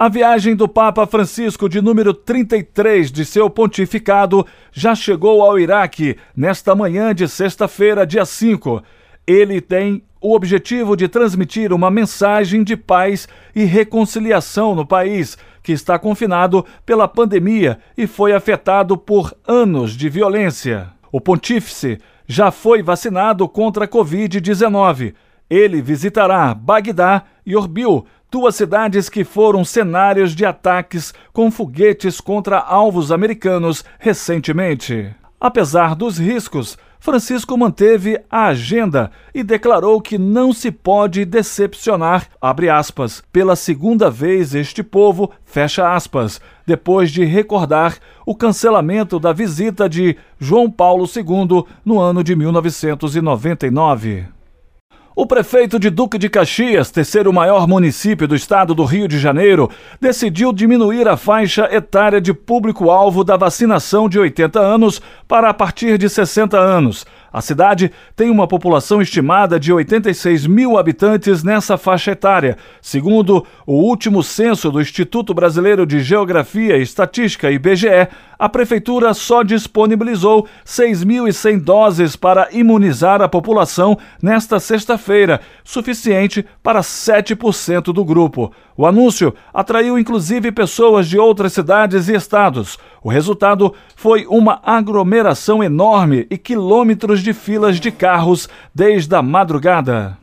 A viagem do Papa Francisco, de número 33 de seu pontificado, já chegou ao Iraque nesta manhã de sexta-feira, dia 5. Ele tem o objetivo de transmitir uma mensagem de paz e reconciliação no país, que está confinado pela pandemia e foi afetado por anos de violência. O pontífice já foi vacinado contra a Covid-19. Ele visitará Bagdá e Orbil duas cidades que foram cenários de ataques com foguetes contra alvos americanos recentemente. Apesar dos riscos, Francisco manteve a agenda e declarou que não se pode decepcionar, aspas, pela segunda vez este povo, aspas, depois de recordar o cancelamento da visita de João Paulo II no ano de 1999. O prefeito de Duque de Caxias, terceiro maior município do estado do Rio de Janeiro, decidiu diminuir a faixa etária de público-alvo da vacinação de 80 anos para a partir de 60 anos. A cidade tem uma população estimada de 86 mil habitantes nessa faixa etária. Segundo o último censo do Instituto Brasileiro de Geografia e Estatística, IBGE, a Prefeitura só disponibilizou 6.100 doses para imunizar a população nesta sexta-feira, suficiente para 7% do grupo. O anúncio atraiu inclusive pessoas de outras cidades e estados. O resultado foi uma aglomeração enorme e quilômetros de filas de carros desde a madrugada.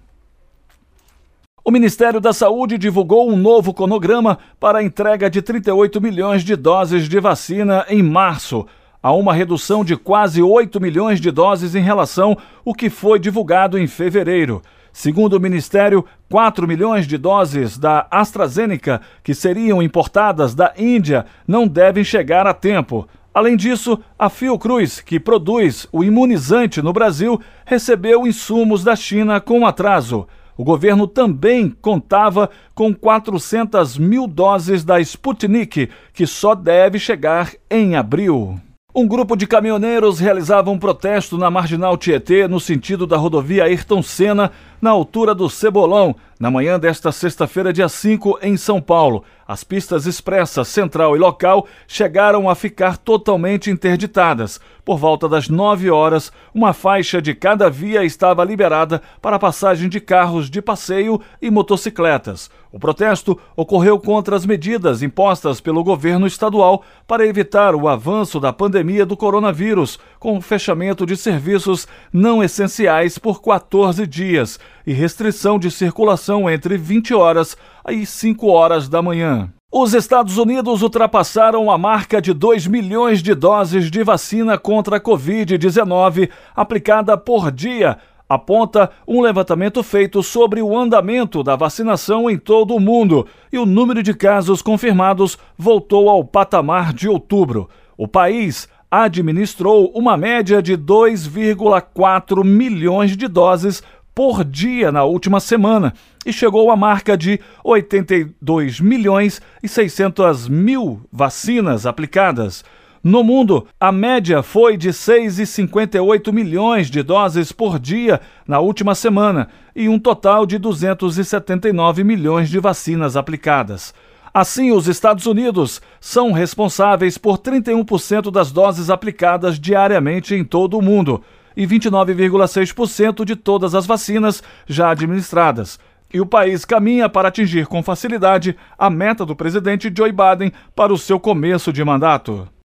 O Ministério da Saúde divulgou um novo cronograma para a entrega de 38 milhões de doses de vacina em março. Há uma redução de quase 8 milhões de doses em relação ao que foi divulgado em fevereiro. Segundo o Ministério, 4 milhões de doses da AstraZeneca, que seriam importadas da Índia, não devem chegar a tempo. Além disso, a Fiocruz, que produz o imunizante no Brasil, recebeu insumos da China com atraso. O governo também contava com 400 mil doses da Sputnik, que só deve chegar em abril. Um grupo de caminhoneiros realizava um protesto na Marginal Tietê, no sentido da rodovia Ayrton Senna, na altura do Cebolão, na manhã desta sexta-feira, dia 5, em São Paulo. As pistas expressas central e local chegaram a ficar totalmente interditadas. Por volta das 9 horas, uma faixa de cada via estava liberada para a passagem de carros de passeio e motocicletas. O protesto ocorreu contra as medidas impostas pelo governo estadual para evitar o avanço da pandemia do coronavírus, com fechamento de serviços não essenciais por 14 dias e restrição de circulação entre 20 horas e 5 horas da manhã. Os Estados Unidos ultrapassaram a marca de 2 milhões de doses de vacina contra a Covid-19 aplicada por dia, aponta um levantamento feito sobre o andamento da vacinação em todo o mundo e o número de casos confirmados voltou ao patamar de outubro. O país administrou uma média de 2,4 milhões de doses por dia na última semana e chegou à marca de 82 milhões e 600 mil vacinas aplicadas. No mundo, a média foi de 6,58 milhões de doses por dia na última semana e um total de 279 milhões de vacinas aplicadas. Assim, os Estados Unidos são responsáveis por 31% das doses aplicadas diariamente em todo o mundo e 29,6% de todas as vacinas já administradas. E o país caminha para atingir com facilidade a meta do presidente Joe Biden para o seu começo de mandato.